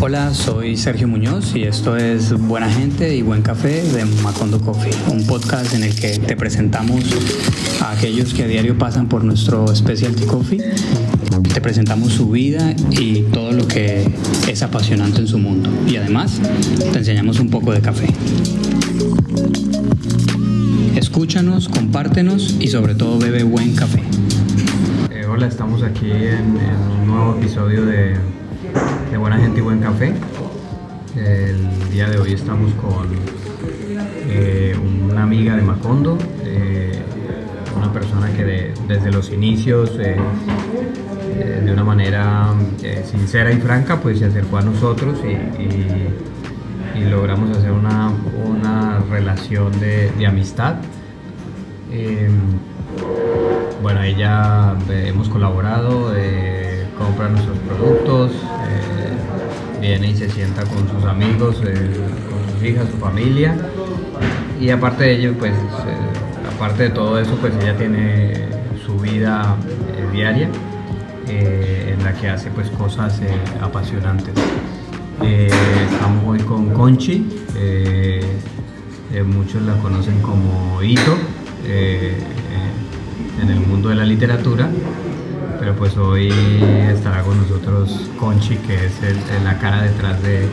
Hola, soy Sergio Muñoz y esto es Buena Gente y Buen Café de Macondo Coffee, un podcast en el que te presentamos a aquellos que a diario pasan por nuestro Specialty Coffee. Te presentamos su vida y todo lo que es apasionante en su mundo. Y además te enseñamos un poco de café. Escúchanos, compártenos y sobre todo bebe buen café. Eh, hola, estamos aquí en, en un nuevo episodio de de Buena Gente y Buen Café. El día de hoy estamos con eh, una amiga de Macondo, eh, una persona que desde los inicios, eh, de una manera sincera y franca, pues se acercó a nosotros y, logramos hacer una, relación de, de amistad. bueno, ella hemos colaborado, compra nuestros productos, viene y se sienta con sus amigos, eh, con sus hijas, su familia. Y aparte de ello, pues, eh, aparte de todo eso, pues ella tiene su vida eh, diaria en la que hace pues cosas apasionantes. estamos hoy con Conchi, muchos la conocen como Ito en el mundo de la literatura pero pues hoy estará con nosotros Conchi, que es la cara detrás de,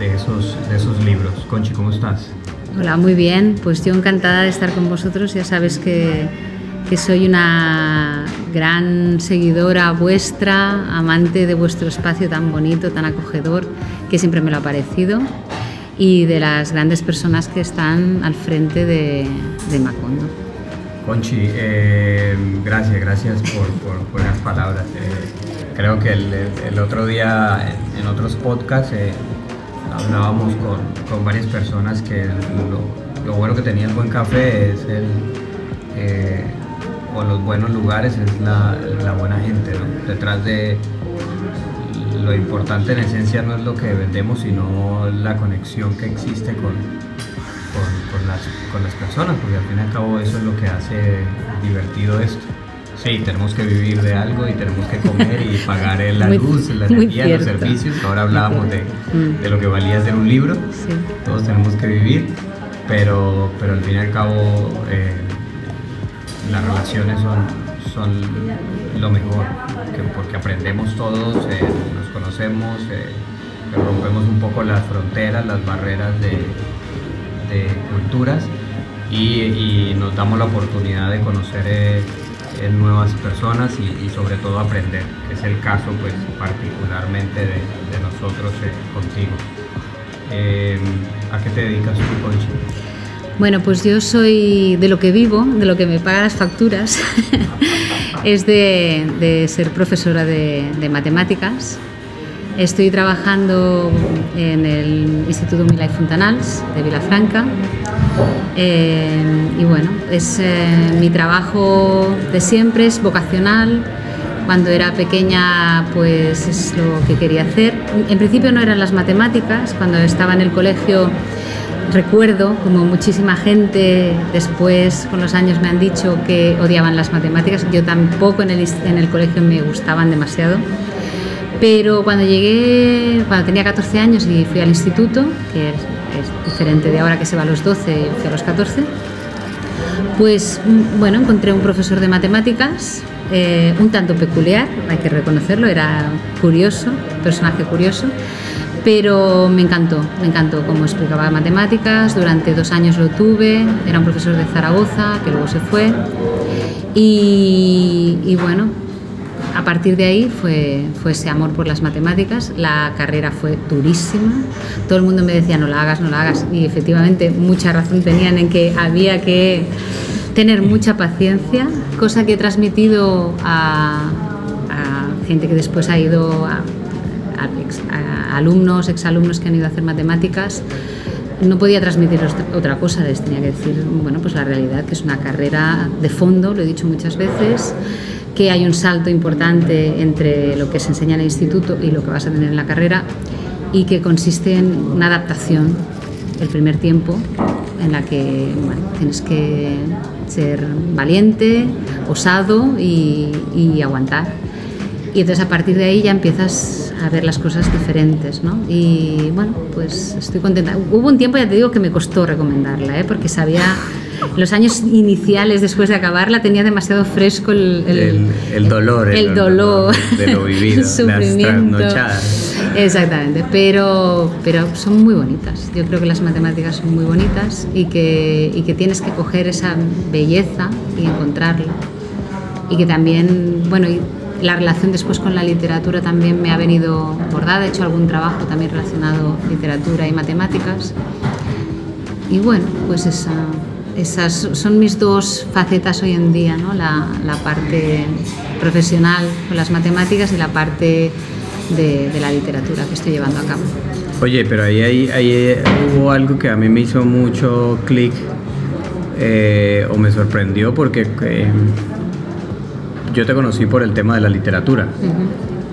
esos, libros. Conchi, ¿cómo estás? Hola, muy bien. Pues yo encantada de estar con vosotros. Ya sabes que, soy una gran seguidora vuestra, amante de vuestro espacio tan bonito, tan acogedor, que siempre me lo ha parecido, y de las grandes personas que están al frente de Macondo. Conchi, eh, gracias, gracias por, por buenas palabras. Eh, creo que el, otro día en, otros podcasts eh, hablábamos con, con, varias personas que lo, bueno que tenía el buen café es el, o los buenos lugares es la, la buena gente. Detrás de lo importante en esencia no es lo que vendemos, sino la conexión que existe con, con, las, con las personas, porque al fin y al cabo eso es lo que hace divertido esto. Sí, tenemos que vivir de algo y tenemos que comer y pagar la luz, la energía, los servicios. Ahora hablábamos de, de, lo que valía hacer un libro. Todos tenemos que vivir, pero, pero al fin y al cabo eh, las relaciones son, son lo mejor, porque aprendemos todos, eh, nos conocemos, eh, rompemos un poco las fronteras, las barreras de, culturas y, nos damos la oportunidad de conocer eh, eh, nuevas personas y, sobre todo aprender, que es el caso pues particularmente de, nosotros eh, contigo. ¿A qué te dedicas tú, Conchi? Bueno, pues yo soy de lo que vivo, de lo que me pagan las facturas, es de, ser profesora de matemáticas Estoy trabajando en el Instituto Milay Fontanals de Vilafranca eh, y bueno, es eh, mi trabajo de siempre, es vocacional. Cuando era pequeña pues es lo que quería hacer. En principio no eran las matemáticas, cuando estaba en el colegio recuerdo como muchísima gente después con los años me han dicho que odiaban las matemáticas, yo tampoco en el, en el colegio me gustaban demasiado pero cuando llegué, cuando tenía 14 años y fui al instituto, que es, diferente de ahora que se va a los 12, fui a los 14, pues mm, bueno, encontré un profesor de matemáticas, eh, un tanto peculiar, hay que reconocerlo, era curioso, personaje curioso, pero me encantó, me encantó cómo explicaba matemáticas, durante dos años lo tuve, era un profesor de Zaragoza, que luego se fue, y, y bueno, a partir de ahí fue, fue ese amor por las matemáticas, la carrera fue durísima, todo el mundo me decía no la hagas, no la hagas y efectivamente mucha razón tenían en que había que tener mucha paciencia, cosa que he transmitido a, gente que después ha ido a, a alumnos, exalumnos que han ido a hacer matemáticas. No podía transmitir otra cosa, les tenía que decir, bueno, pues la realidad, que es una carrera de fondo, lo he dicho muchas veces, que hay un salto importante entre lo que se enseña en el instituto y lo que vas a tener en la carrera y que consiste en una adaptación el primer tiempo en la que tienes que ser valiente, osado y, aguantar. Y entonces a partir de ahí ya empiezas a ver las cosas diferentes, ¿no? Y bueno, pues estoy contenta. Hubo un tiempo, ya te digo, que me costó recomendarla, ¿eh? porque sabía, los años iniciales después de acabarla tenía demasiado fresco el, el, dolor. El, dolor, de lo vivido, el sufrimiento. Exactamente, pero, pero son muy bonitas. Yo creo que las matemáticas son muy bonitas y que, y que tienes que coger esa belleza y encontrarla. Y que también, bueno, la relación después con la literatura también me ha venido bordada, he hecho algún trabajo también relacionado literatura y matemáticas. Y bueno, pues esa, esas son mis dos facetas hoy en día, ¿no? la, la parte profesional con las matemáticas y la parte de, de, la literatura que estoy llevando a cabo. Oye, pero ahí, ahí, ahí hubo algo que a mí me hizo mucho clic eh, o me sorprendió porque... Eh, yo te conocí por el tema de la literatura.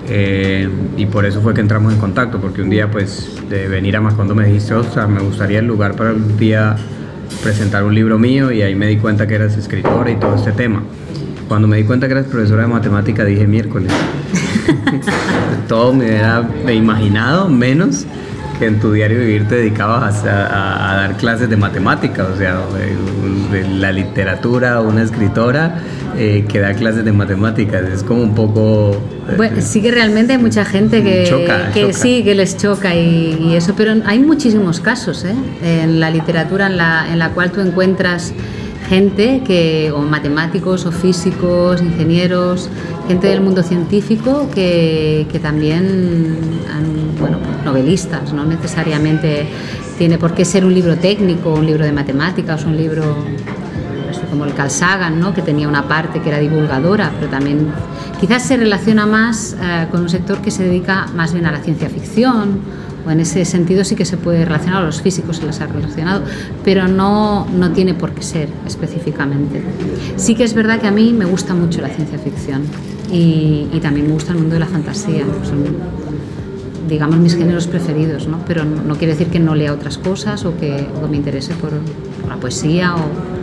Eh, y por eso fue que entramos en contacto, porque un día pues de venir a Macondo me dijiste, o sea, me gustaría el lugar para un día presentar un libro mío y ahí me di cuenta que eras escritora y todo este tema. Cuando me di cuenta que eras profesora de matemática dije miércoles. todo me hubiera imaginado menos que en tu diario vivir te dedicabas a, dar clases de matemática, o sea, de, la literatura, una escritora eh, que da clases de matemáticas, es como un poco... Eh, bueno, sí que realmente hay mucha gente que, que sí, que les choca y, eso, pero hay muchísimos casos ¿eh? en la literatura en la, en la cual tú encuentras gente que, o matemáticos, o físicos, ingenieros, gente del mundo científico que, que también, bueno, novelistas, no necesariamente tiene por qué ser un libro técnico, un libro de matemáticas, un libro como el Carl Sagan, ¿no? que tenía una parte que era divulgadora, pero también quizás se relaciona más eh, con un sector que se dedica más bien a la ciencia ficción o en ese sentido sí que se puede relacionar, a los físicos se les ha relacionado, pero no, no tiene por qué ser específicamente. Sí que es verdad que a mí me gusta mucho la ciencia ficción y, y también me gusta el mundo de la fantasía, son digamos mis géneros preferidos, ¿no? pero no, quiere decir que no lea otras cosas o que, me interese por, la poesía o,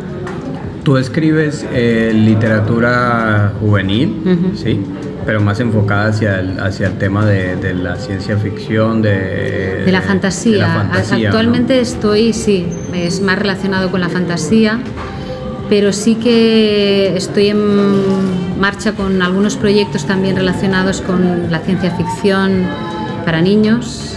Tú escribes eh, literatura juvenil, ¿sí? pero más enfocada hacia el, hacia el tema de, de la ciencia ficción, de, de la fantasía. Actualmente estoy, sí, es más relacionado con la fantasía, pero sí que estoy en marcha con algunos proyectos también relacionados con la ciencia ficción para niños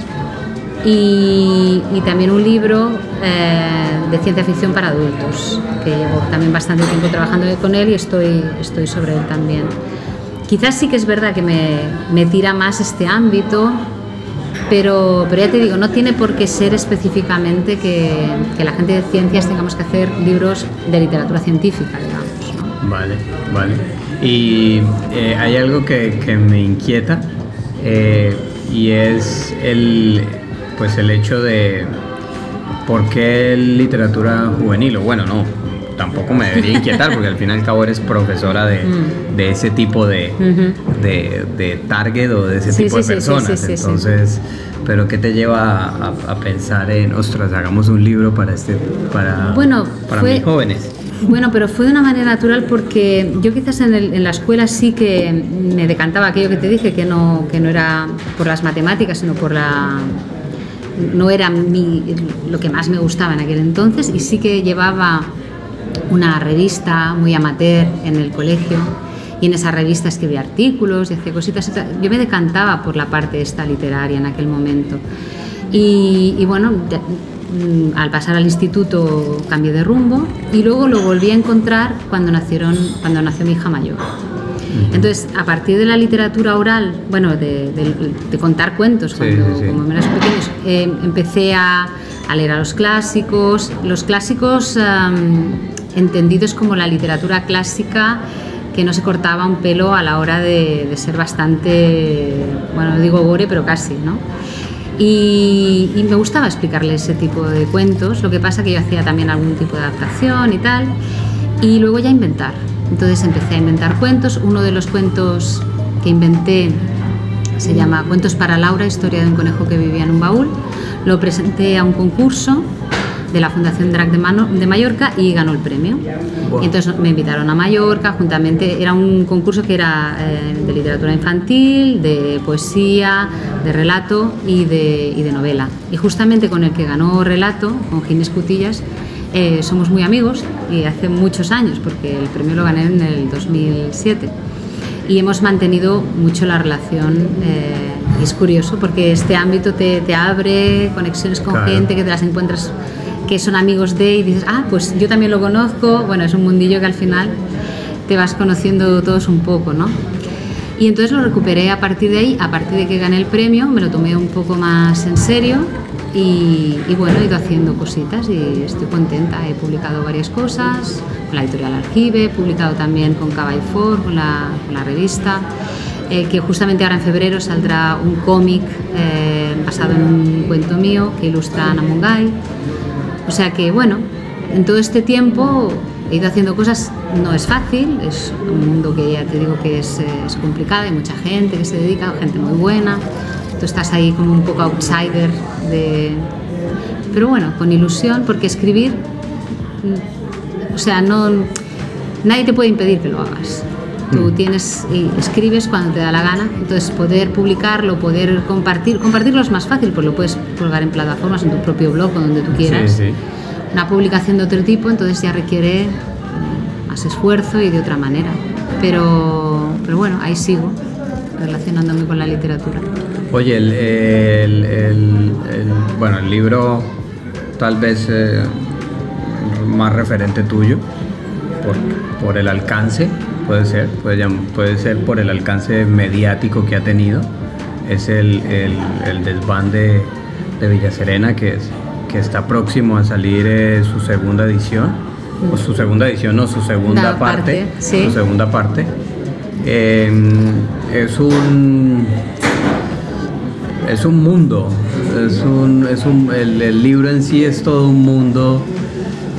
y, y también un libro eh, de ciencia ficción para adultos, que llevo también bastante tiempo trabajando con él y estoy, estoy sobre él también. Quizás sí que es verdad que me, me tira más este ámbito, pero, pero, ya te digo, no tiene por qué ser específicamente que, que, la gente de ciencias tengamos que hacer libros de literatura científica, digamos. Vale, vale. Y eh, hay algo que, que, me inquieta eh, y es el, pues el hecho de por qué literatura juvenil, o bueno, no, tampoco me debería inquietar porque al fin y al cabo eres profesora de, mm. de ese tipo de, de, de, target o de ese tipo de personas. Entonces, pero ¿qué te lleva a, pensar en, ostras, hagamos un libro para este para, bueno, para mis jóvenes? Bueno, pero fue de una manera natural porque yo quizás en, en, la escuela sí que me decantaba aquello que te dije, que no, que no era por las matemáticas, sino por la no era lo que más me gustaba en aquel entonces y sí que llevaba una revista muy amateur en el colegio y en esa revista escribía artículos y hacía cositas. Yo me decantaba por la parte esta literaria en aquel momento. Y, bueno, mm, al pasar al instituto cambié de rumbo y luego lo volví a encontrar cuando, nacieron, cuando nació mi hija mayor. Entonces, a partir de la literatura oral, bueno, de, contar cuentos cuando, como pequeños, eh, empecé a, leer a los clásicos, los clásicos entendidos como la literatura clásica que no se cortaba un pelo a la hora de, ser bastante, bueno, no digo gore, pero casi, ¿no? Y, y, me gustaba explicarle ese tipo de cuentos, lo que pasa que yo hacía también algún tipo de adaptación y tal, y luego ya inventar. Entonces empecé a inventar cuentos. Uno de los cuentos que inventé se llama Cuentos para Laura, historia de un conejo que vivía en un baúl. Lo presenté a un concurso de la Fundación Drac de, de Mallorca y ganó el premio. Y entonces me invitaron a Mallorca, juntamente, era un concurso que era eh, de literatura infantil, de poesía, de relato y de, y de, novela. Y justamente con el que ganó relato, con Ginés Cutillas, eh, somos muy amigos y hace muchos años, porque el premio lo gané en el 2007. Y hemos mantenido mucho la relación. Eh, es curioso porque este ámbito te, te abre conexiones con gente que te las encuentras que son amigos de y dices, ah, pues yo también lo conozco. Bueno, es un mundillo que al final te vas conociendo todos un poco, ¿no? Y entonces lo recuperé a partir de ahí, a partir de que gané el premio, me lo tomé un poco más en serio y, bueno, he ido haciendo cositas y estoy contenta. He publicado varias cosas con la editorial Archive, he publicado también con Caball For, con la, revista. Eh, que justamente ahora en febrero saldrá un cómic eh, basado en un cuento mío que ilustra Ana Mungay. O sea que, bueno, en todo este tiempo he ido haciendo cosas, no es fácil, es un mundo que ya te digo que es, es complicado, hay mucha gente que se dedica, gente muy buena, tú estás ahí como un poco outsider de... Pero bueno, con ilusión, porque escribir, o sea, no, nadie te puede impedir que lo hagas. Tú mm. tienes y escribes cuando te da la gana, entonces poder publicarlo, poder compartir, compartirlo es más fácil, pues lo puedes colgar en plataformas, en tu propio blog o donde tú quieras. Sí, sí. Una publicación de otro tipo, entonces ya requiere mm, más esfuerzo y de otra manera. Pero, pero bueno, ahí sigo relacionándome con la literatura. Oye, el, el, bueno, el libro tal vez eh, más referente tuyo por, por el alcance puede ser, puede, puede ser por el alcance mediático que ha tenido. Es el, el, desván de, de Villa Serena, que, es, que está próximo a salir eh, su segunda edición, o su segunda edición, no, su segunda parte, su segunda parte. Em, es un es un mundo, es un, es un, el, libro en sí es todo un mundo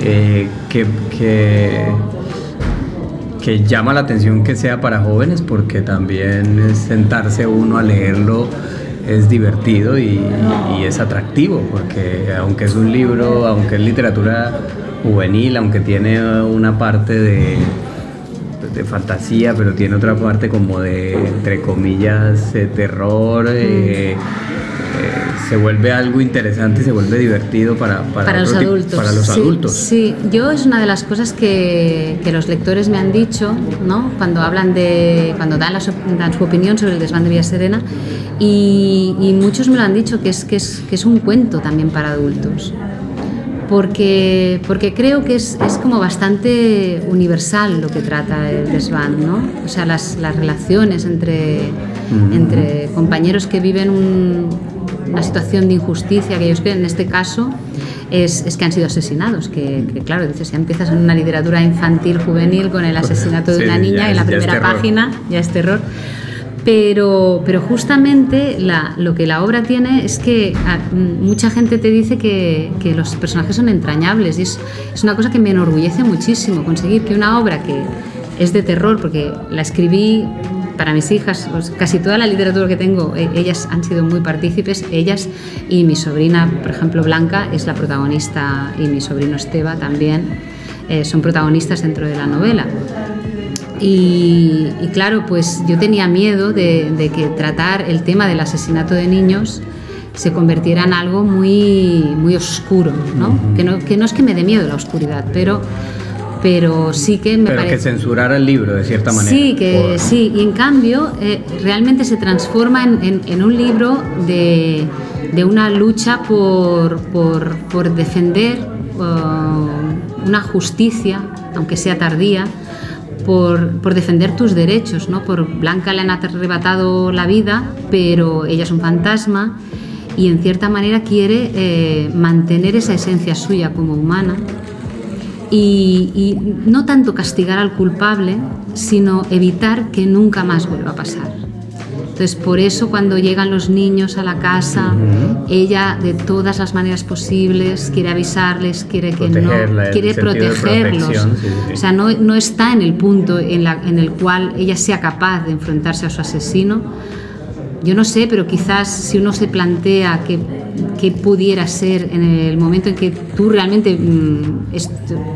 eh, que, que que llama la atención que sea para jóvenes porque también sentarse uno a leerlo es divertido y, es atractivo porque aunque es un libro, aunque es literatura juvenil, aunque tiene una parte de, de fantasía, pero tiene otra parte como de, entre comillas, terror. Eh, se vuelve algo interesante se vuelve divertido para, para, los, adultos. para los sí, adultos. Sí, yo es una de las cosas que, que, los lectores me han dicho, ¿no? Cuando hablan de, cuando dan, dan su opinión sobre el desván de Villa Serena y, y, muchos me lo han dicho que es, que es, que es un cuento también para adultos. Porque, porque creo que es, es como bastante universal lo que trata el desván, ¿no? O sea, las, las relaciones entre, entre compañeros que viven un, una situación de injusticia que ellos creen, en este caso, es, es que han sido asesinados. Que, claro, dices, ya empiezas en una literatura infantil, juvenil, con el asesinato de una niña en la primera página, ya es terror. Pero, pero justamente la, lo que la obra tiene es que ah, mucha gente te dice que, que los personajes son entrañables y es, es una cosa que me enorgullece muchísimo conseguir que una obra que es de terror, porque la escribí para mis hijas, pues, casi toda la literatura que tengo, eh, ellas han sido muy partícipes, ellas y mi sobrina, por ejemplo, Blanca, es la protagonista y mi sobrino Esteba también eh, son protagonistas dentro de la novela. Y, claro, pues yo tenía miedo de, que tratar el tema del asesinato de niños se convirtiera en algo muy, muy oscuro, ¿no? que, ¿no? que no es que me dé miedo la oscuridad, pero pero sí que me pero que censurara el libro de cierta manera. Sí, que sí, y en cambio eh, realmente se transforma en, en, un libro de, de una lucha por, por, por defender uh, una justicia, aunque sea tardía, por, por, defender tus derechos, ¿no? Por Blanca le han arrebatado la vida, pero ella es un fantasma y en cierta manera quiere eh, mantener esa esencia suya como humana y, no tanto castigar al culpable, sino evitar que nunca más vuelva a pasar. Entonces, por eso cuando llegan los niños a la casa, ella de todas las maneras posibles quiere avisarles, quiere que no, quiere protegerlos. O sea, no, no, está en el punto en, la, en el cual ella sea capaz de enfrentarse a su asesino. Yo no sé, pero quizás si uno se plantea que, qué pudiera ser en el momento en que tú realmente mm,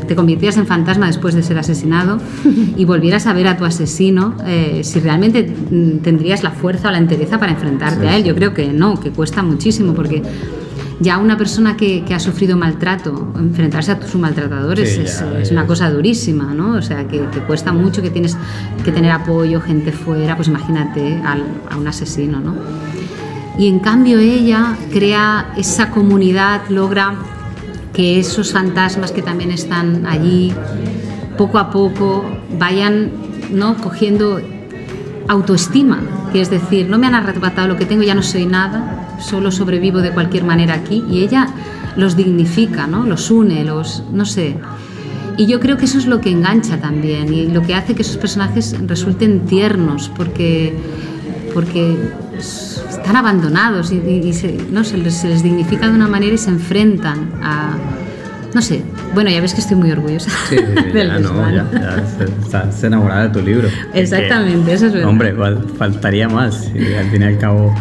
te convirtieras en fantasma después de ser asesinado y volvieras a ver a tu asesino, eh, si realmente mm, tendrías la fuerza o la entereza para enfrentarte a él. Yo creo que no, que cuesta muchísimo porque ya una persona que, ha sufrido maltrato, enfrentarse a su maltratador es, una cosa durísima, ¿no? O sea, que, cuesta mucho, que tienes que tener apoyo, gente fuera, pues imagínate a un asesino, ¿no? Y en cambio ella crea esa comunidad, logra que esos fantasmas que también están allí, poco a poco vayan ¿no? cogiendo autoestima, que es decir, no me han arrebatado lo que tengo, ya no soy nada, solo sobrevivo de cualquier manera aquí y ella los dignifica, ¿no? los une, los, no sé. Y yo creo que eso es lo que engancha también y lo que hace que esos personajes resulten tiernos porque, porque están abandonados y, se, no, se les, se, les, dignifica de una manera y se enfrentan a... No sé, bueno, ya ves que estoy muy orgullosa. Sí, ya, no, ya, estás enamorada de tu libro. Exactamente, eso es verdad. Hombre, faltaría más. Y al fin y al cabo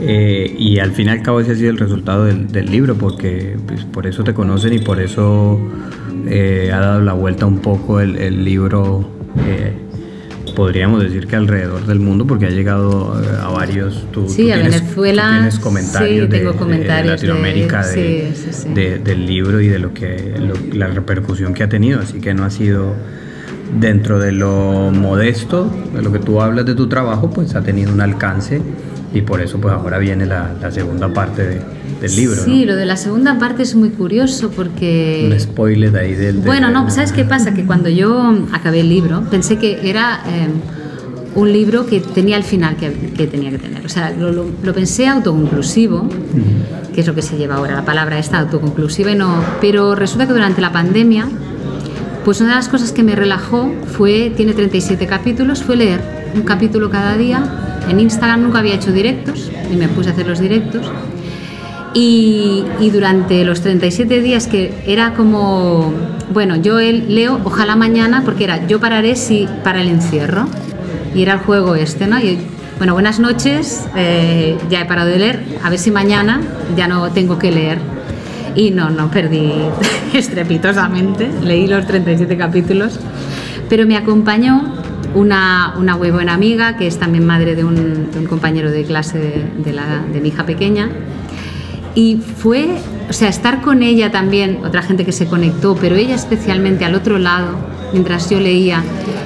eh, y al fin y al cabo ese ha sido el resultado del, libro, porque pues, por eso te conocen y por eso eh, ha dado la vuelta un poco el, libro, eh, podríamos decir que alrededor del mundo, porque ha llegado a varios... Tú, sí, a Venezuela. tienes comentarios, de, Latinoamérica del libro y de lo que la repercusión que ha tenido, así que no ha sido dentro de lo modesto, de lo que tú hablas de tu trabajo, pues ha tenido un alcance y por eso pues ahora viene la, segunda parte del libro. Sí, lo de la segunda parte es muy curioso porque... Un spoiler ahí del... bueno, no, ¿sabes qué pasa? Que cuando yo acabé el libro pensé que era em, un libro que tenía el final que, que tenía que tener. O sea, lo, lo, pensé autoconclusivo, que es lo que se lleva ahora, la palabra esta autoconclusiva, y no, pero resulta que durante la pandemia, pues una de las cosas que me relajó fue, tiene 37 capítulos, fue leer un capítulo cada día en Instagram nunca había hecho directos y me puse a hacer los directos. Y, durante los 37 días que era como, bueno, yo leo, ojalá mañana, porque era yo pararé si para el encierro. Y era el juego este, ¿no? Y, bueno, buenas noches, eh, ya he parado de leer, a ver si mañana ya no tengo que leer. Y no, no, perdí estrepitosamente, leí los 37 capítulos, pero me acompañó una, una, muy buena amiga, que es también madre de un, compañero de clase de, de, mi hija pequeña. Y fue, o sea, estar con ella también, otra gente que se conectó, pero ella especialmente al otro lado, mientras yo leía,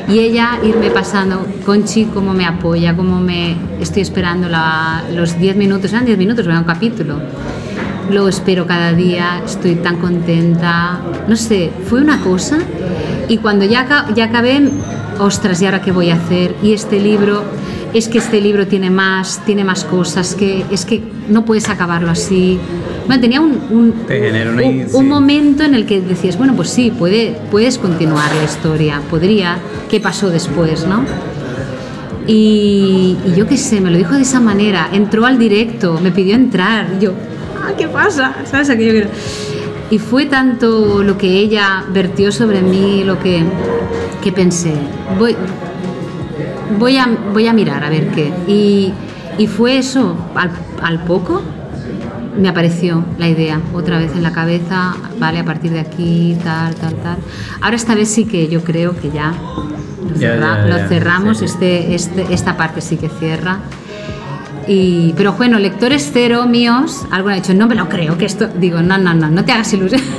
y ella irme pasando, Conchi, cómo me apoya, cómo me estoy esperando la, los 10 minutos, eran 10 minutos, era un capítulo. Lo espero cada día, estoy tan contenta, no sé, fue una cosa. Y cuando ya, ya acabé, ostras, ¿y ahora qué voy a hacer? Y este libro, es que este libro tiene más, tiene más cosas, que es que no puedes acabarlo así. Bueno, tenía un, un, un, momento en el que decías, bueno, pues sí, puede, puedes continuar la historia, podría, ¿qué pasó después, no? Y, yo qué sé, me lo dijo de esa manera, entró al directo, me pidió entrar, y yo, ah, ¿qué pasa? ¿Sabes aquello Y fue tanto lo que ella vertió sobre mí, lo que que pensé, voy, voy, a, voy a mirar a ver qué. Y, y fue eso, al, al, poco me apareció la idea otra vez en la cabeza, vale, a partir de aquí, tal, tal, tal. Ahora esta vez sí que yo creo que ya lo, cerramos, Este, este, esta parte sí que cierra. Y, pero bueno, lectores cero míos, algo han dicho, no me lo creo, que esto, digo, no, no, no, no te hagas ilusión.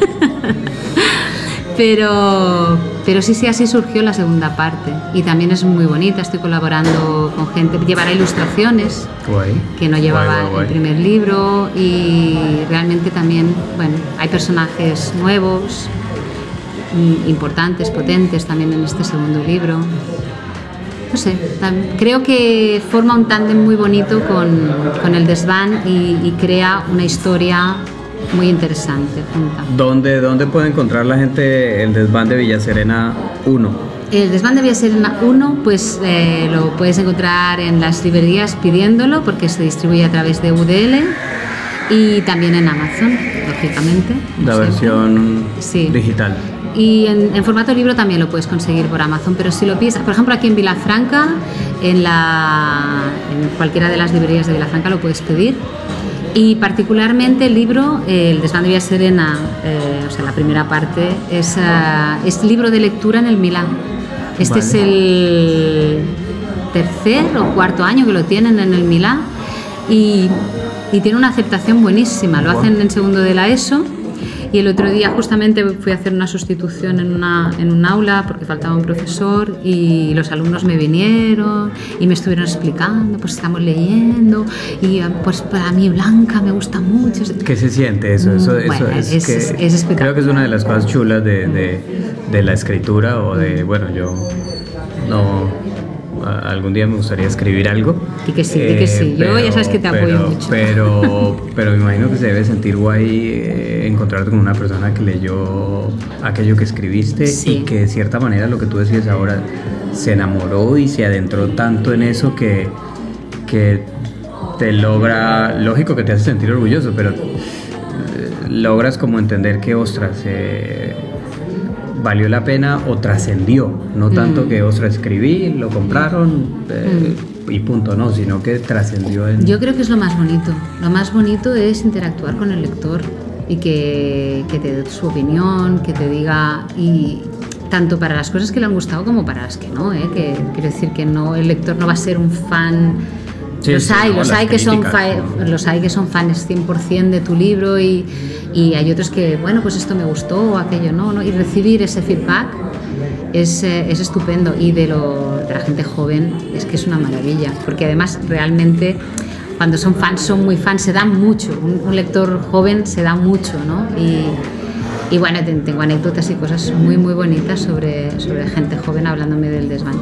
pero, pero sí, sí, así surgió la segunda parte. Y también es muy bonita, estoy colaborando con gente, llevará ilustraciones, que no llevaba el primer libro, y realmente también, bueno, hay personajes nuevos, mm, importantes, potentes también en este segundo libro. No sé, creo que forma un tándem muy bonito con, con el desván y, y crea una historia muy interesante ¿Dónde, ¿Dónde puede encontrar la gente el desván de Villa Serena 1? El desván de Villa Serena 1 pues eh, lo puedes encontrar en las librerías pidiéndolo porque se distribuye a través de UDL y también en Amazon, lógicamente. La versión digital. y en, formato libro también lo puedes conseguir por Amazon, pero si lo piensas, por ejemplo aquí en Vilafranca, en, la, en cualquiera de las librerías de Vilafranca lo puedes pedir. Y particularmente el libro, El desván de Vía Serena, eh, o sea, la primera parte, es, uh, es libro de lectura en el Milán. Este es el tercer o cuarto año que lo tienen en el Milán y, y tiene una aceptación buenísima. Lo hacen en segundo de la ESO y el otro día justamente fui a hacer una sustitución en, una, en un aula porque faltaba un profesor y los alumnos me vinieron y me estuvieron explicando, pues estamos leyendo y pues para mí Blanca me gusta mucho. ¿Qué se siente eso? eso, eso es, es, que, Creo que es una de las cosas chulas de, de, de la escritura o de, bueno, yo no algún día me gustaría escribir algo. Y que sí, y que sí. Yo ya sabes que te apoyo mucho. Pero, pero me imagino que se debe sentir guay eh, encontrarte con una persona que leyó aquello que escribiste y que de cierta manera lo que tú decías ahora se enamoró y se adentró tanto en eso que, que te logra, lógico que te hace sentir orgulloso, pero eh, logras como entender que, ostras, eh, valió la pena o trascendió, no tanto mm. que, ostras, escribí, lo compraron eh, mm. y punto, no, sino que trascendió en... Yo creo que es lo más bonito, lo más bonito es interactuar con el lector y que, que te dé su opinión, que te diga y tanto para las cosas que le han gustado como para las que no, ¿eh? que quiero decir que no el lector no va a ser un fan los hay, los hay que son los hay que son fans 100% de tu libro y, y, hay otros que, bueno, pues esto me gustó o aquello no, ¿no? y recibir ese feedback es, eh, es estupendo y de, lo, de la gente joven es que es una maravilla, porque además realmente cuando son fans, son muy fans, se dan mucho, un, lector joven se da mucho, ¿no? Y, y bueno, tengo anécdotas y cosas muy, muy bonitas sobre, sobre gente joven hablándome del desván.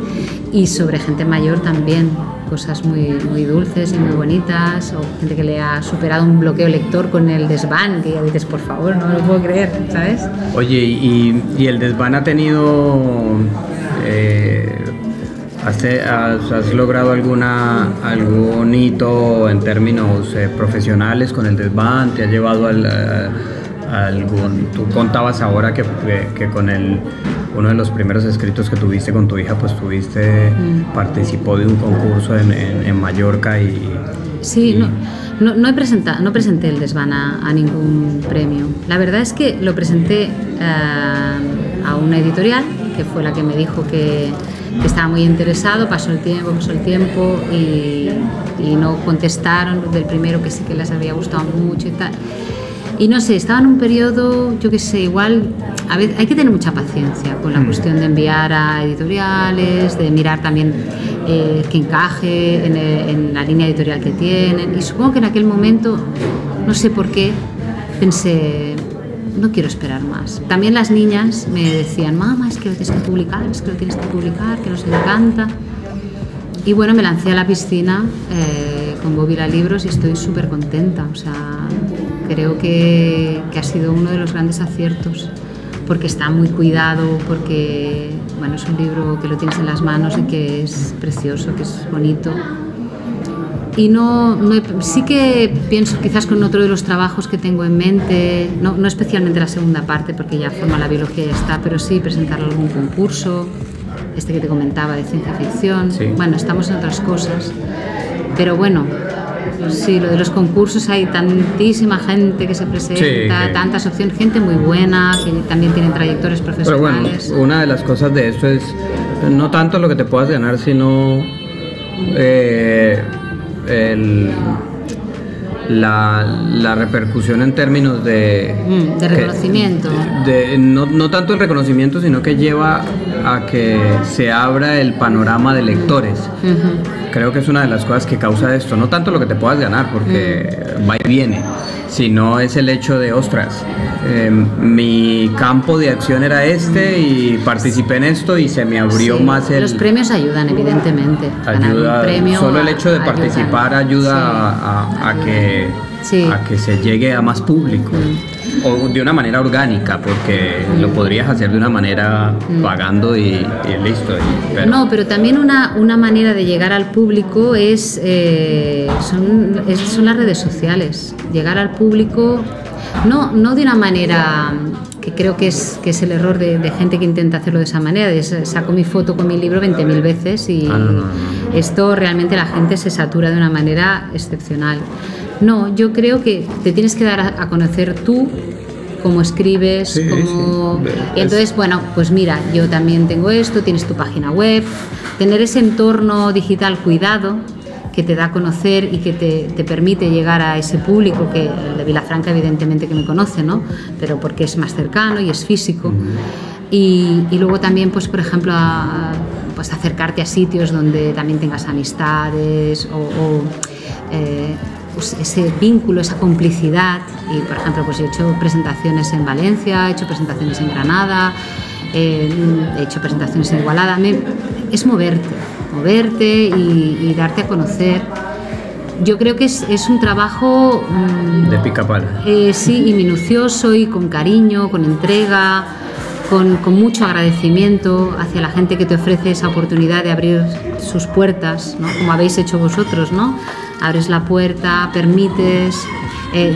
Y sobre gente mayor también, cosas muy, muy dulces y muy bonitas, o gente que le ha superado un bloqueo lector con el desván, que ya dices, por favor, no lo puedo creer, ¿sabes? Oye, ¿y, el desván ha tenido... Eh, has, logrado alguna, algún hito en términos eh, profesionales con el desván? ¿Te ha llevado al... Eh, algún, tú contabas ahora que, con el, uno de los primeros escritos que tuviste con tu hija, pues tuviste, mm. participó de un concurso en, en, Mallorca y... Sí, No, no, no, he presentado, no presenté el desván a, ningún premio. La verdad es que lo presenté eh, a una editorial, que fue la que me dijo que, que, estaba muy interesado, pasó el tiempo, pasó el tiempo y, y no contestaron del primero que sí que les había gustado mucho y tal. Y no sé, estaba en un periodo, yo qué sé, igual, a ver, hay que tener mucha paciencia con la mm. cuestión de enviar a editoriales, de mirar también eh, que encaje en, en, la línea editorial que tienen. Y supongo que en aquel momento, no sé por qué, pensé, no quiero esperar más. También las niñas me decían, mamá, es que lo tienes que publicar, es que lo tienes que publicar, que nos encanta. Y bueno, me lancé a la piscina eh, con Bobila Libros y estoy súper contenta. O sea, creo que, que, ha sido uno de los grandes aciertos porque está muy cuidado, porque bueno, es un libro que lo tienes en las manos y que es precioso, que es bonito. Y no, no sí que pienso quizás con otro de los trabajos que tengo en mente, no, no especialmente la segunda parte porque ya forma la biología ya está, pero sí presentarlo algún concurso, este que te comentaba de ciencia ficción. Bueno, estamos en otras cosas. Pero bueno, sí, lo de los concursos hay tantísima gente que se presenta, tantas opciones, gente muy buena, que también tienen trayectorias profesionales. Pero bueno, una de las cosas de esto es no tanto lo que te puedas ganar, sino eh, el la, la, repercusión en términos de... Mm, de reconocimiento. de, no, no, tanto el reconocimiento, sino que lleva a que se abra el panorama de lectores. Creo que es una de las cosas que causa esto. No tanto lo que te puedas ganar, porque mm. va y viene, sino es el hecho de, ostras, em, mi campo de acción era este y participé en esto y se me abrió más el... Los premios ayudan, evidentemente. Ayuda, solo el hecho de participar ayuda, a, a, que, a que se llegue a más público. Mm o de una manera orgánica, porque lo podrías hacer de una manera mm. pagando y, listo. No, pero también una, una, manera de llegar al público es, eh, son, son las redes sociales. Llegar al público no, no de una manera que creo que es, que es el error de, gente que intenta hacerlo de esa manera, de saco mi foto con mi libro 20.000 veces y ah, esto realmente la gente se satura de una manera excepcional. No, yo creo que te tienes que dar a, conocer tú cómo escribes, cómo... Y entonces, bueno, pues mira, yo también tengo esto, tienes tu página web, tener ese entorno digital cuidado, que te da a conocer y que te, permite llegar a ese público que el de Vilafranca evidentemente que me conoce, ¿no? Pero porque es más cercano y es físico. y, luego también, pues por ejemplo, pues acercarte a sitios donde también tengas amistades o, eh, pues ese vínculo, esa complicidad. Y por ejemplo, pues he hecho presentaciones en Valencia, he hecho presentaciones en Granada, eh, he hecho presentaciones en Igualada. es moverte, moverte y, darte a conocer. Yo creo que es, es un trabajo... Mm, de pica pala. Eh, sí, y minucioso y con cariño, con entrega, con, con, mucho agradecimiento hacia la gente que te ofrece esa oportunidad de abrir sus puertas, ¿no? como habéis hecho vosotros, ¿no? Abres la puerta, permites, eh,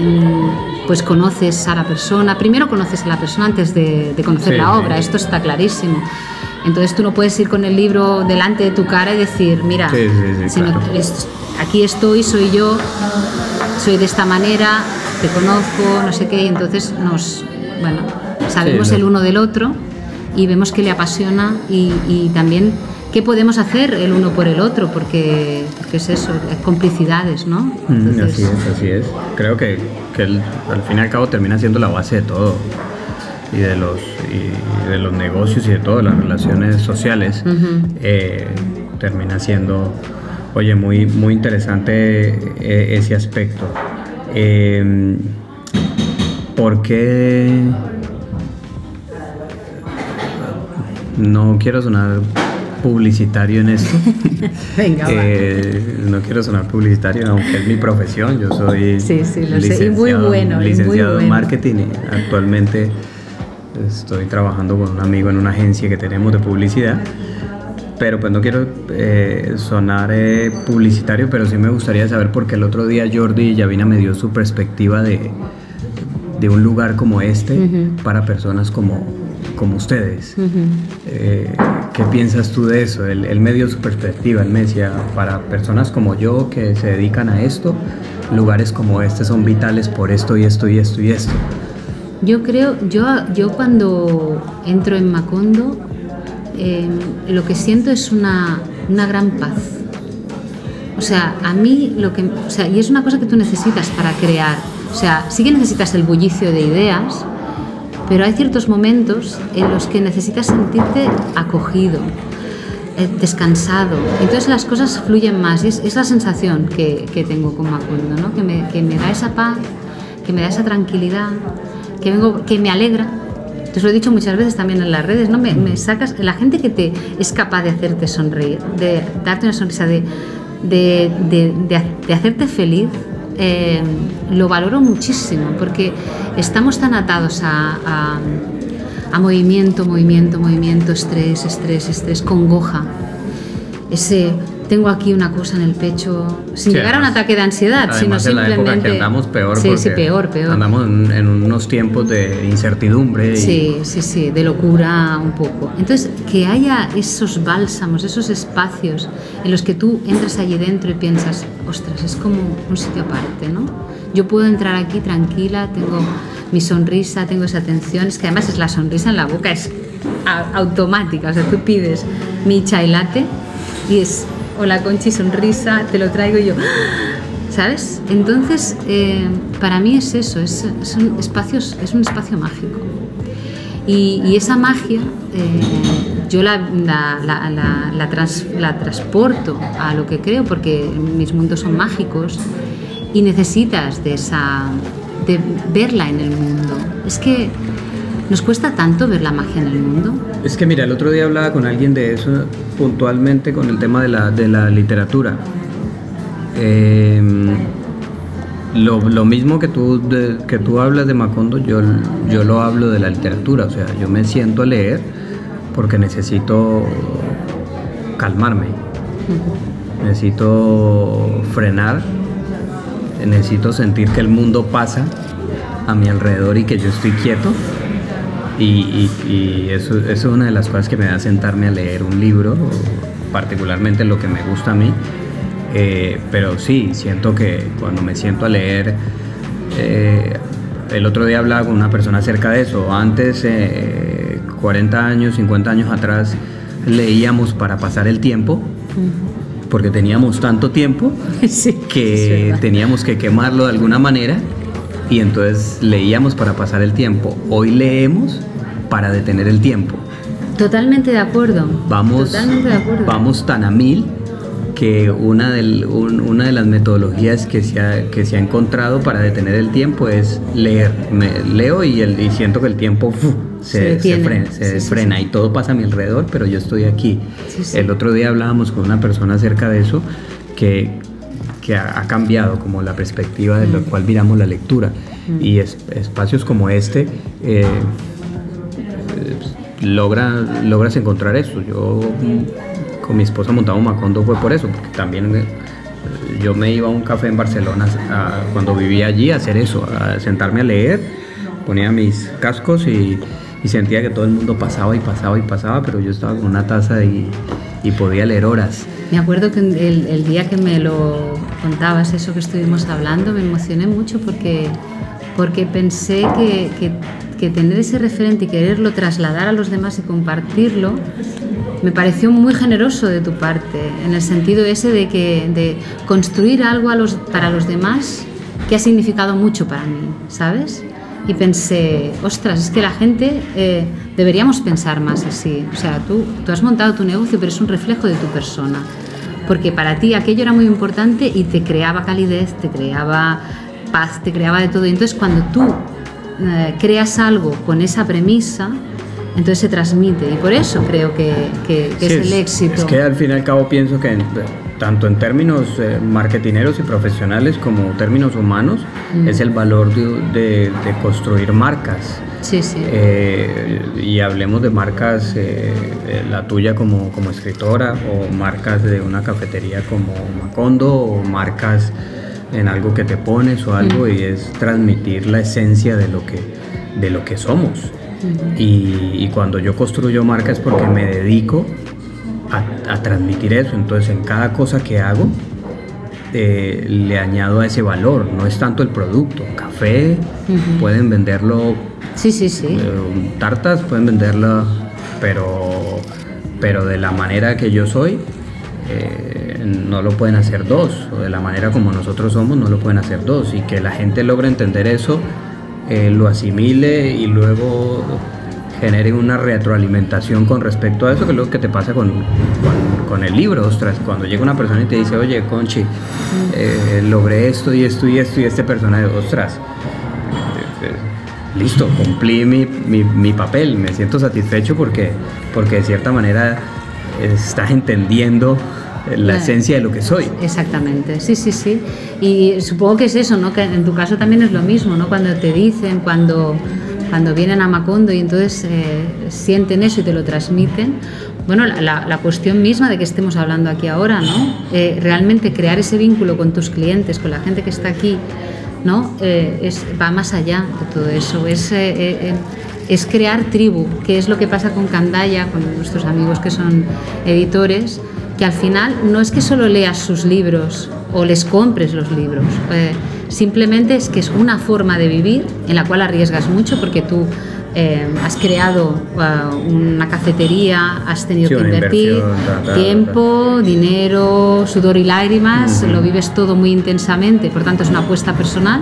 pues conoces a la persona. Primero conoces a la persona antes de, conocer la obra, esto está clarísimo. Entonces tú no puedes ir con el libro delante de tu cara y decir, mira, aquí estoy, soy yo, soy de esta manera, te conozco, no sé qué, y entonces nos, bueno, sabemos el uno del otro y vemos que le apasiona y, también qué podemos hacer el uno por el otro, porque, es eso, es complicidades, ¿no? Mm, así es, así es. Creo que, que al fin y al cabo termina siendo la base de todo y de los, y de los negocios y de todas las relaciones sociales, eh, termina siendo, oye, muy, muy interesante eh, ese aspecto. Eh, porque no quiero sonar publicitario en esto. Venga, eh, no quiero sonar publicitario, aunque es mi profesión. Yo soy sí, sí, lo licenciado, sé. muy bueno, licenciado en marketing y actualmente Estoy trabajando con un amigo en una agencia que tenemos de publicidad. Pero pues no quiero eh, sonar eh, publicitario, pero sí me gustaría saber porque el otro día Jordi Yavina me dio su perspectiva de, de un lugar como este para personas como, como ustedes. Eh, ¿Qué piensas tú de eso? Él, él, me dio su perspectiva, él me decía, para personas como yo que se dedican a esto, lugares como este son vitales por esto y esto y esto y esto. Yo creo, yo, yo cuando entro en Macondo, em, lo que siento es una, una, gran paz. O sea, a mí lo que. O sea, y es una cosa que tú necesitas para crear. O sea, sí que necesitas el bullicio de ideas, pero hay ciertos momentos en los que necesitas sentirte acogido, eh, descansado. Entonces las cosas fluyen más. Y es, es la sensación que, tengo con Macondo, ¿no? que, me, que me da esa paz, que me da esa tranquilidad que, vengo, que me alegra. Te lo he dicho muchas veces también en las redes, ¿no? Me, sacas, la gente que te es capaz de hacerte sonreír, de darte una sonrisa, de, de, de, hacerte feliz, eh, lo valoro muchísimo porque estamos tan atados a, a, movimiento, movimiento, movimiento, estrés, estrés, estrés, congoja. Ese tengo aquí una cosa en el pecho, sin llegar a un ataque de ansiedad, sino simplemente... andamos peor sí, sí, peor, peor. Andamos en, unos tiempos de incertidumbre. Sí, sí, sí, de locura un poco. Entonces, que haya esos bálsamos, esos espacios en los que tú entras allí dentro y piensas, ostras, es como un sitio aparte, ¿no? Yo puedo entrar aquí tranquila, tengo mi sonrisa, tengo esa atención, es que además es la sonrisa en la boca, es automática, o sea, tú pides mi chai latte y es hola Conchi, sonrisa, te lo traigo yo. ¿Sabes? Entonces, eh, para mí es eso, es, un, espacios, es un espacio mágico. Y, esa magia eh, yo la, la, la, transporto a lo que creo, porque mis mundos son mágicos y necesitas de, esa, de verla en el mundo. Es que ¿Nos cuesta tanto ver la magia en el mundo? Es que mira, el otro día hablaba con alguien de eso puntualmente con el tema de la, de la literatura. Em, lo, mismo que tú, que tú hablas de Macondo, yo, yo lo hablo de la literatura. O sea, yo me siento a leer porque necesito calmarme. Necesito frenar. Necesito sentir que el mundo pasa a mi alrededor y que yo estoy quieto Y, eso, eso, es una de las cosas que me da sentarme a leer un libro, particularmente lo que me gusta a mí. Eh, pero sí, siento que cuando me siento a leer, eh, el otro día hablaba con una persona acerca de eso. Antes, 40 eh, años, 50 años atrás, leíamos para pasar el tiempo. Porque teníamos tanto tiempo que teníamos que quemarlo de alguna manera y entonces leíamos para pasar el tiempo. Hoy leemos para detener el tiempo. Totalmente de acuerdo. Vamos, Totalmente de acuerdo. vamos tan a mil que una, del, una de las metodologías que se, ha, que se ha encontrado para detener el tiempo es leer. Me, leo y, el, y siento que el tiempo se, se, frena, se frena y todo pasa a mi alrededor, pero yo estoy aquí. El otro día hablábamos con una persona acerca de eso que, que ha, cambiado como la perspectiva de lo mm. cual miramos la lectura. Mm. Y espacios como este... Eh, logra, logras encontrar eso. Yo con mi esposa montaba un Macondo fue por eso, porque también eh, yo me iba a un café en Barcelona cuando vivía allí a hacer eso, a sentarme a leer, ponía mis cascos y, sentía que todo el mundo pasaba y pasaba y pasaba, pero yo estaba con una taza y, podía leer horas. Me acuerdo que el, día que me lo contabas, eso que estuvimos hablando, me emocioné mucho porque, porque pensé que, que, que tener ese referente y quererlo trasladar a los demás y compartirlo me pareció muy generoso de tu parte, en el sentido ese de, que, de construir algo a los, para los demás que ha significado mucho para mí, ¿sabes? Y pensé, ostras, es que la gente eh, deberíamos pensar más así. O sea, tú, tú has montado tu negocio, pero es un reflejo de tu persona. Porque para ti aquello era muy importante y te creaba calidez, te creaba paz, te creaba de todo. Y entonces cuando tú eh, creas algo con esa premisa, entonces se transmite y por eso creo que, es el éxito. Es que al fin y al cabo pienso que tanto en términos eh, marketineros y profesionales como términos humanos mm. es el valor de, construir marcas. Sí, sí. Eh, y hablemos de marcas, eh, la tuya como, como escritora o marcas de una cafetería como Macondo o marcas en algo que te pones o algo mm. y es transmitir la esencia de lo que, de lo que somos y, cuando yo construyo marcas porque me dedico a, transmitir eso. Entonces en cada cosa que hago eh, le añado a ese valor. No es tanto el producto. Café pueden venderlo. Sí, sí, sí. Eh, tartas pueden venderlo, pero, pero de la manera que yo soy. Eh, no lo pueden hacer dos, o de la manera como nosotros somos, no lo pueden hacer dos, y que la gente logre entender eso eh, lo asimile y luego genere una retroalimentación con respecto a eso, que es lo que te pasa con, con, el libro, ostras, cuando llega una persona y te dice, oye, Conchi, eh, logré esto y esto y esto y este personaje, ostras, eh, listo, cumplí mi, mi, mi, papel, me siento satisfecho porque, porque de cierta manera estás entendiendo la esencia de lo que soy. Exactamente, sí, sí, sí. Y supongo que es eso, ¿no? Que en tu caso también es lo mismo, ¿no? Cuando te dicen, cuando, cuando vienen a Macondo y entonces eh, sienten eso y te lo transmiten. Bueno, la, la, cuestión misma de que estemos hablando aquí ahora, ¿no? Eh, realmente crear ese vínculo con tus clientes, con la gente que está aquí, ¿no? Eh, es, va más allá de todo eso. Es, es crear tribu, que es lo que pasa con Candaya, con nuestros amigos que son editores que al final no es que solo leas sus libros o les compres los libros, eh, simplemente es que es una forma de vivir en la cual arriesgas mucho porque tú eh, has creado uh, una cafetería, has tenido que invertir tiempo, dinero, sudor y lágrimas, lo vives todo muy intensamente, por tanto es una apuesta personal.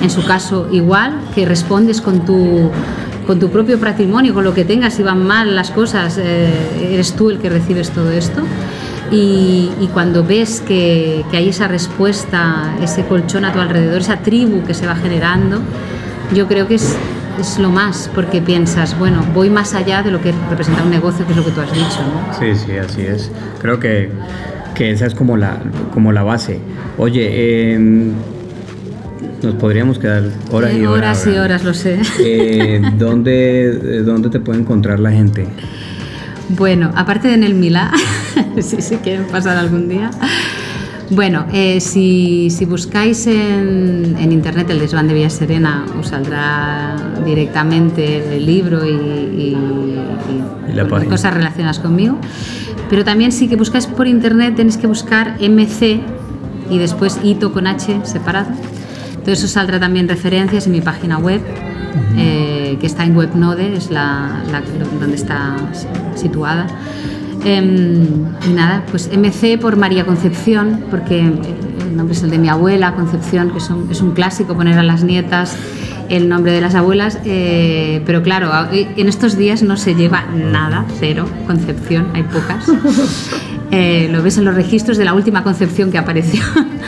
En su caso igual, que respondes con tu con tu propio patrimonio, con lo que tengas, si van mal las cosas, eh, eres tú el que recibes todo esto. Y, cuando ves que, hay esa respuesta, ese colchón a tu alrededor, esa tribu que se va generando, yo creo que es, es lo más, porque piensas, bueno, voy más allá de lo que representa un negocio, que es lo que tú has dicho. ¿no? Sí, sí, así es. Creo que, que esa es como la, como la base. Oye, eh, nos podríamos quedar horas y horas. Horas y horas, lo sé. Eh, ¿dónde, ¿Dónde te puede encontrar la gente? Bueno, aparte de en el Milá, si se quieren pasar algún día, Bueno, eh, si, si, buscáis en, en, internet el desván de Villa Serena, os saldrá directamente el libro y, y, y, cosas relacionadas conmigo. Pero también si que buscáis por internet tenéis que buscar MC y después Ito con H separado. Entonces os saldrá también referencias en mi página web, eh, que está en Webnode, es la, la, donde está situada. Eh, y nada, pues MC por María Concepción, porque el nombre es el de mi abuela, Concepción, que es un, es un clásico poner a las nietas el nombre de las abuelas, eh, pero claro, en estos días no se lleva nada, cero, Concepción, hay pocas. Eh, lo ves en los registros de la última Concepción que apareció.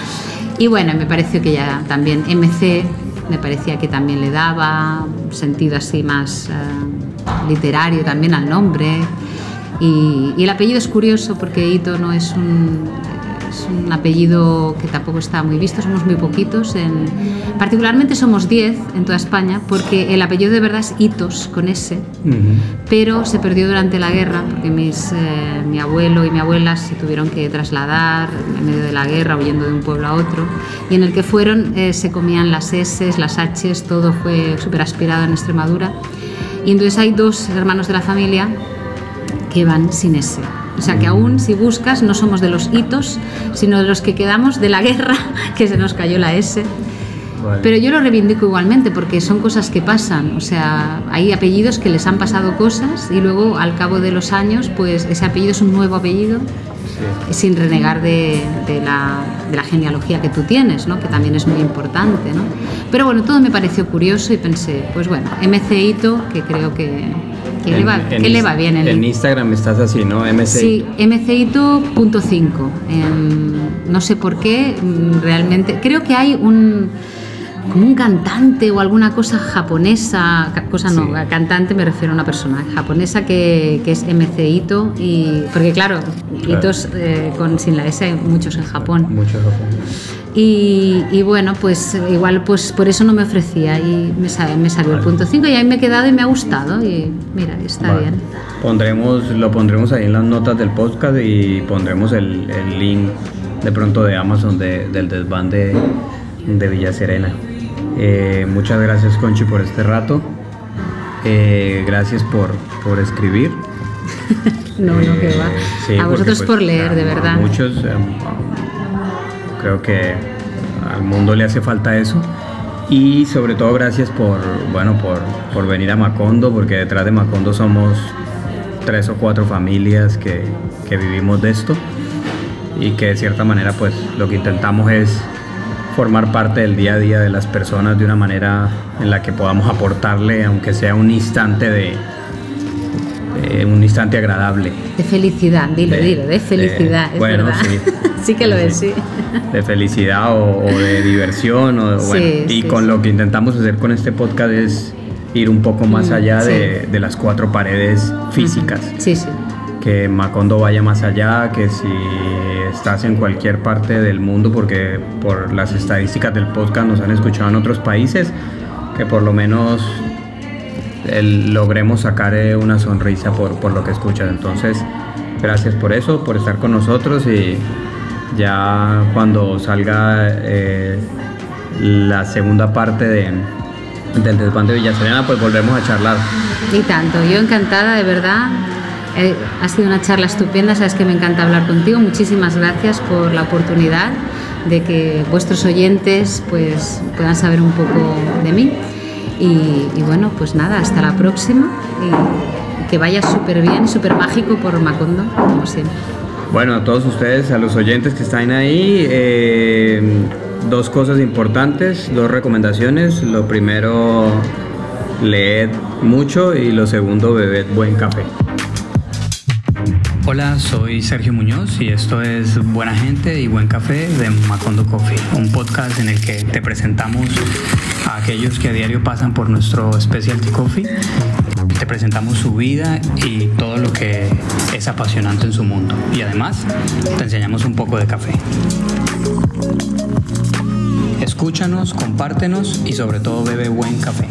y bueno, me pareció que ya también MC me parecía que también le daba sentido así más uh, literario también al nombre. Y, y, el apellido es curioso porque Ito no es un, es un apellido que tampoco está muy visto, somos muy poquitos. En, particularmente somos 10 en toda España porque el apellido de verdad es Itos con S, uh -huh. pero se perdió durante la guerra porque mis, eh, mi abuelo y mi abuela se tuvieron que trasladar en medio de la guerra huyendo de un pueblo a otro y en el que fueron eh, se comían las S, las H, todo fue súper aspirado en Extremadura. Y entonces hay dos hermanos de la familia que van sin S. O sea que aún si buscas no somos de los hitos, sino de los que quedamos de la guerra, que se nos cayó la S. Vale. Pero yo lo reivindico igualmente porque son cosas que pasan. O sea, hay apellidos que les han pasado cosas y luego al cabo de los años, pues ese apellido es un nuevo apellido sí. sin renegar de, de, la, de, la, genealogía que tú tienes, ¿no? que también es muy importante. ¿no? Pero bueno, todo me pareció curioso y pensé, pues bueno, MC Hito, que creo que, en, le, va, en, que le, va, bien. En, en Instagram estás así, ¿no? MC Sí, mcito.5. Eh, no sé por qué, mm, realmente. Creo que hay un como un cantante o alguna cosa japonesa, cosa no, sí. cantante me refiero a una persona japonesa que, que es MC Ito, y, porque claro, claro. Itos eh, con, sin la S hay muchos en Japón. Muchos en Japón. Y, y, bueno, pues igual pues por eso no me ofrecía y me, me salió vale. el punto 5 y ahí me he quedado y me ha gustado y mira, está vale. bien. Pondremos, lo pondremos ahí en las notas del podcast y pondremos el, el link de pronto de Amazon de, del desván de, de Villa Serena. Eh, muchas gracias Conchi por este rato. Eh, gracias por, por escribir. no, no, que va. Sí, a vosotros porque, pues, por leer, de verdad. Muchos, eh, creo que al mundo le hace falta eso. Y sobre todo gracias por, bueno, por, por venir a Macondo, porque detrás de Macondo somos tres o cuatro familias que, que vivimos de esto y que de cierta manera pues lo que intentamos es formar parte del día a día de las personas de una manera en la que podamos aportarle, aunque sea un instante de, de un instante agradable. De felicidad, dilo, de, dilo, de felicidad. De, bueno, verdad. sí. sí que lo es, sí. De felicidad o, o de diversión. O, sí, bueno, y sí, con lo que intentamos hacer con este podcast es ir un poco más allá sí. de, de, las cuatro paredes físicas. Sí, sí. Que Macondo vaya más allá, que si estás en cualquier parte del mundo, porque por las estadísticas del podcast nos han escuchado en otros países, que por lo menos logremos sacar eh, una sonrisa por, lo que escuchas. Entonces, gracias por eso, por estar con nosotros y ya cuando salga eh, la segunda parte de, del desván de Villa Serena, pues volvemos a charlar. Y tanto, yo encantada, de verdad. Eh, ha sido una charla estupenda, sabes que me encanta hablar contigo. Muchísimas gracias por la oportunidad de que vuestros oyentes pues, puedan saber un poco de mí. Y, y bueno, pues nada, hasta la próxima y que vaya súper bien, súper mágico por Macondo, como siempre. Bueno, a todos ustedes, a los oyentes que están ahí, eh, dos cosas importantes, dos recomendaciones. Lo primero, leed mucho y lo segundo, bebed buen café. Hola, soy Sergio Muñoz y esto es Buena Gente y Buen Café de Macondo Coffee, un podcast en el que te presentamos a aquellos que a diario pasan por nuestro Specialty Coffee. Te presentamos su vida y todo lo que es apasionante en su mundo. Y además, te enseñamos un poco de café. Escúchanos, compártenos y sobre todo bebe buen café.